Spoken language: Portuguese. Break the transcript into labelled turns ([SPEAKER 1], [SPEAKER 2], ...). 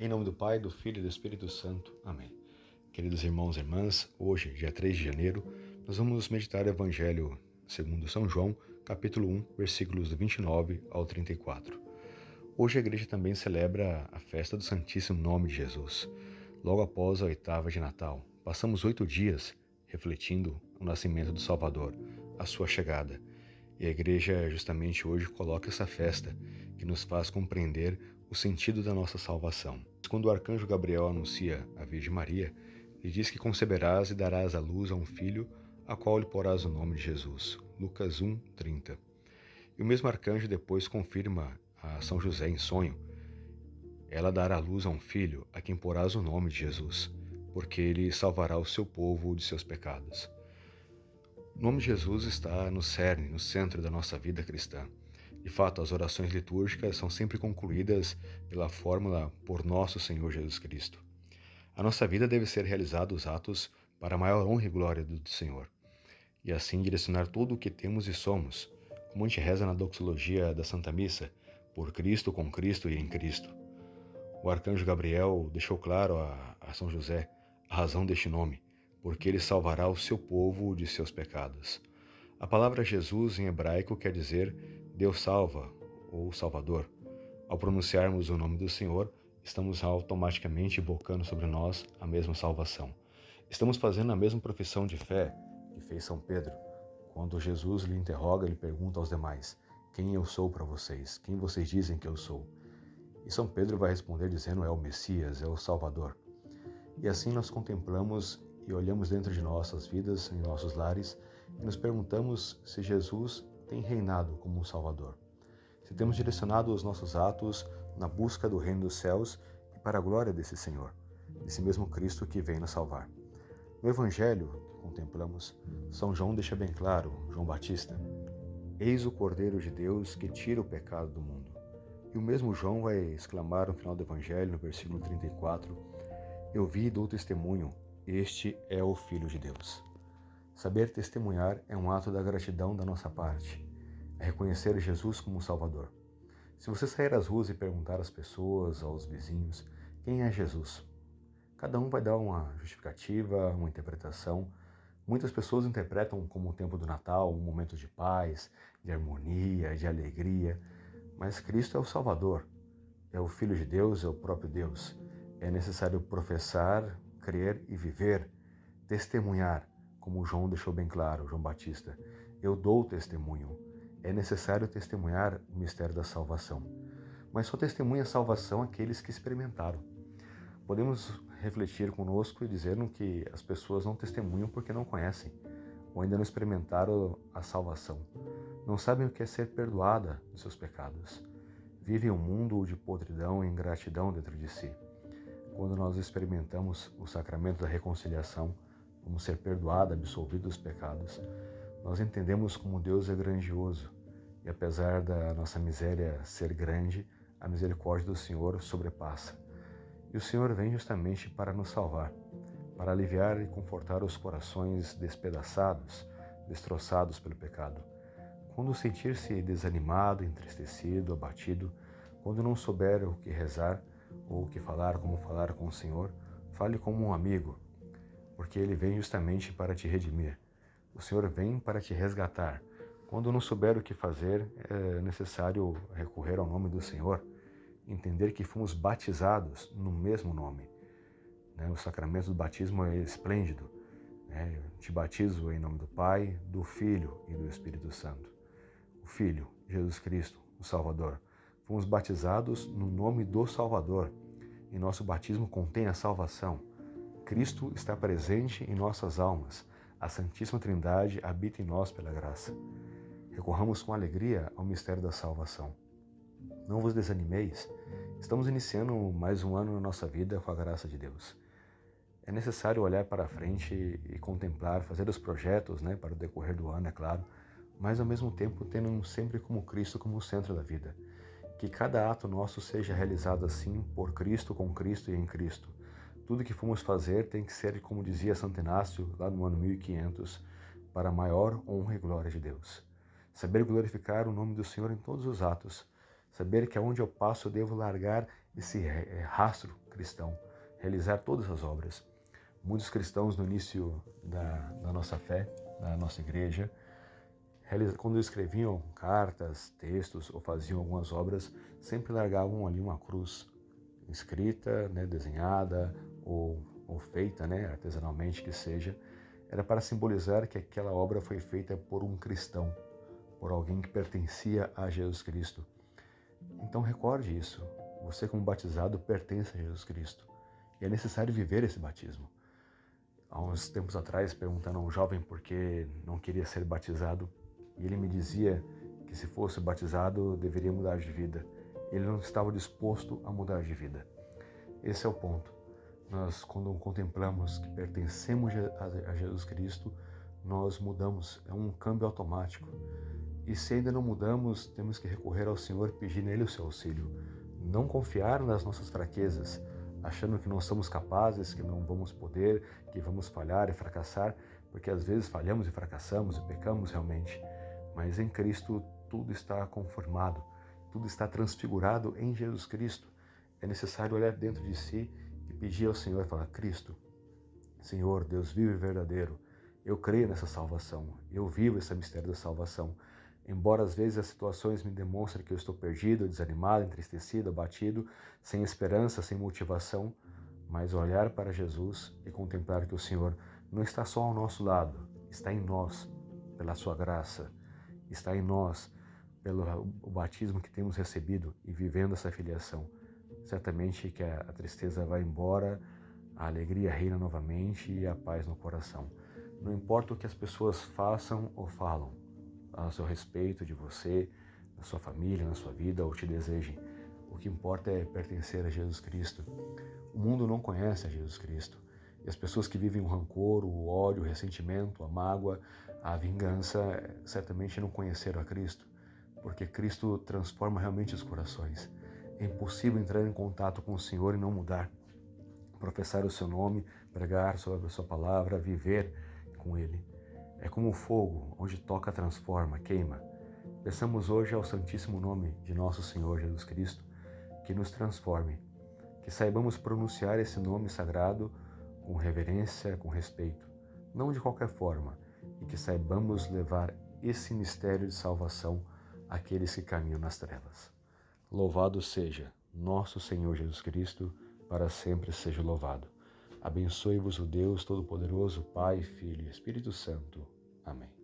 [SPEAKER 1] Em nome do Pai, do Filho e do Espírito Santo. Amém. Queridos irmãos e irmãs, hoje, dia 3 de janeiro, nós vamos meditar o Evangelho segundo São João, capítulo 1, versículos do 29 ao 34. Hoje a igreja também celebra a festa do Santíssimo Nome de Jesus. Logo após a oitava de Natal, passamos oito dias refletindo o nascimento do Salvador, a sua chegada. E a igreja justamente hoje coloca essa festa que nos faz compreender o sentido da nossa salvação. Quando o arcanjo Gabriel anuncia a Virgem Maria, lhe diz que conceberás e darás à luz a um filho, a qual lhe porás o nome de Jesus. Lucas 1, 30. E o mesmo arcanjo depois confirma a São José em sonho. Ela dará luz a um filho, a quem porás o nome de Jesus, porque ele salvará o seu povo de seus pecados. O nome de Jesus está no cerne, no centro da nossa vida cristã. De fato, as orações litúrgicas são sempre concluídas pela fórmula por nosso Senhor Jesus Cristo. A nossa vida deve ser realizada os atos para a maior honra e glória do Senhor, e assim direcionar tudo o que temos e somos, como a gente reza na doxologia da Santa Missa, por Cristo, com Cristo e em Cristo. O arcanjo Gabriel deixou claro a, a São José a razão deste nome porque ele salvará o seu povo de seus pecados. A palavra Jesus em hebraico quer dizer Deus salva ou Salvador. Ao pronunciarmos o nome do Senhor, estamos automaticamente invocando sobre nós a mesma salvação. Estamos fazendo a mesma profissão de fé que fez São Pedro. Quando Jesus lhe interroga, ele pergunta aos demais: Quem eu sou para vocês? Quem vocês dizem que eu sou? E São Pedro vai responder dizendo: É o Messias, é o Salvador. E assim nós contemplamos e olhamos dentro de nossas vidas, em nossos lares, e nos perguntamos se Jesus tem reinado como um Salvador. Se temos direcionado os nossos atos na busca do reino dos céus e para a glória desse Senhor, desse mesmo Cristo que vem nos salvar. No Evangelho que contemplamos, São João deixa bem claro, João Batista, Eis o Cordeiro de Deus que tira o pecado do mundo. E o mesmo João vai exclamar no final do Evangelho, no versículo 34, Eu vi e dou testemunho este é o Filho de Deus. Saber testemunhar é um ato da gratidão da nossa parte, é reconhecer Jesus como Salvador. Se você sair às ruas e perguntar às pessoas, aos vizinhos, quem é Jesus? Cada um vai dar uma justificativa, uma interpretação. Muitas pessoas interpretam como o tempo do Natal, um momento de paz, de harmonia, de alegria. Mas Cristo é o Salvador, é o Filho de Deus, é o próprio Deus. É necessário professar, crer e viver, testemunhar, como João deixou bem claro, João Batista. Eu dou testemunho. É necessário testemunhar o mistério da salvação. Mas só testemunha a salvação aqueles que experimentaram. Podemos refletir conosco e dizer que as pessoas não testemunham porque não conhecem ou ainda não experimentaram a salvação. Não sabem o que é ser perdoada dos seus pecados. Vivem um mundo de podridão e ingratidão dentro de si quando nós experimentamos o sacramento da reconciliação, como ser perdoado, absolvido dos pecados, nós entendemos como Deus é grandioso e apesar da nossa miséria ser grande, a misericórdia do Senhor sobrepassa. E o Senhor vem justamente para nos salvar, para aliviar e confortar os corações despedaçados, destroçados pelo pecado. Quando sentir-se desanimado, entristecido, abatido, quando não souber o que rezar, ou o que falar, como falar com o Senhor, fale como um amigo, porque ele vem justamente para te redimir. O Senhor vem para te resgatar. Quando não souber o que fazer, é necessário recorrer ao nome do Senhor, entender que fomos batizados no mesmo nome. Né? O sacramento do batismo é esplêndido. Né? Te batizo em nome do Pai, do Filho e do Espírito Santo. O Filho, Jesus Cristo, o Salvador Fomos batizados no nome do Salvador e nosso batismo contém a salvação. Cristo está presente em nossas almas. A Santíssima Trindade habita em nós pela graça. Recorramos com alegria ao mistério da salvação. Não vos desanimeis, estamos iniciando mais um ano na nossa vida com a graça de Deus. É necessário olhar para frente e contemplar, fazer os projetos né, para o decorrer do ano, é claro, mas ao mesmo tempo tendo sempre como Cristo como o centro da vida. Que cada ato nosso seja realizado assim, por Cristo, com Cristo e em Cristo. Tudo que fomos fazer tem que ser, como dizia Santo Inácio, lá no ano 1500, para maior honra e glória de Deus. Saber glorificar o nome do Senhor em todos os atos, Saber que aonde eu passo eu devo largar esse eh, rastro cristão, realizar todas as obras. Muitos cristãos no início da, da nossa fé, da nossa igreja, quando escreviam cartas, textos ou faziam algumas obras, sempre largavam ali uma cruz escrita, né, desenhada ou, ou feita né, artesanalmente que seja, era para simbolizar que aquela obra foi feita por um cristão, por alguém que pertencia a Jesus Cristo. Então recorde isso. Você, como batizado, pertence a Jesus Cristo. E é necessário viver esse batismo. Há uns tempos atrás, perguntando a um jovem por que não queria ser batizado, e ele me dizia que se fosse batizado deveria mudar de vida. Ele não estava disposto a mudar de vida. Esse é o ponto. Nós, quando contemplamos que pertencemos a Jesus Cristo, nós mudamos. É um câmbio automático. E se ainda não mudamos, temos que recorrer ao Senhor pedir nele o seu auxílio. Não confiar nas nossas fraquezas, achando que não somos capazes, que não vamos poder, que vamos falhar e fracassar, porque às vezes falhamos e fracassamos e pecamos realmente. Mas em Cristo tudo está conformado, tudo está transfigurado em Jesus Cristo. É necessário olhar dentro de si pedir ao Senhor e falar: Cristo, Senhor, Deus vivo e verdadeiro, eu creio nessa salvação, eu vivo esse mistério da salvação. Embora às vezes as situações me demonstrem que eu estou perdido, desanimado, entristecido, abatido, sem esperança, sem motivação, mas olhar para Jesus e contemplar que o Senhor não está só ao nosso lado, está em nós, pela Sua graça, está em nós, pelo batismo que temos recebido e vivendo essa filiação. Certamente que a, a tristeza vai embora, a alegria reina novamente e a paz no coração. Não importa o que as pessoas façam ou falam, a seu respeito de você, da sua família, na sua vida ou te desejem. O que importa é pertencer a Jesus Cristo. O mundo não conhece a Jesus Cristo. E as pessoas que vivem o rancor, o ódio, o ressentimento, a mágoa, a vingança, certamente não conheceram a Cristo, porque Cristo transforma realmente os corações. É impossível entrar em contato com o Senhor e não mudar. Professar o seu nome, pregar sobre a sua palavra, viver com Ele. É como o fogo, onde toca, transforma, queima. Peçamos hoje ao Santíssimo Nome de nosso Senhor Jesus Cristo que nos transforme, que saibamos pronunciar esse nome sagrado com reverência, com respeito, não de qualquer forma, e que saibamos levar esse mistério de salvação àqueles que caminham nas trevas. Louvado seja nosso Senhor Jesus Cristo, para sempre seja louvado. Abençoe-vos o Deus Todo-Poderoso, Pai, Filho e Espírito Santo. Amém.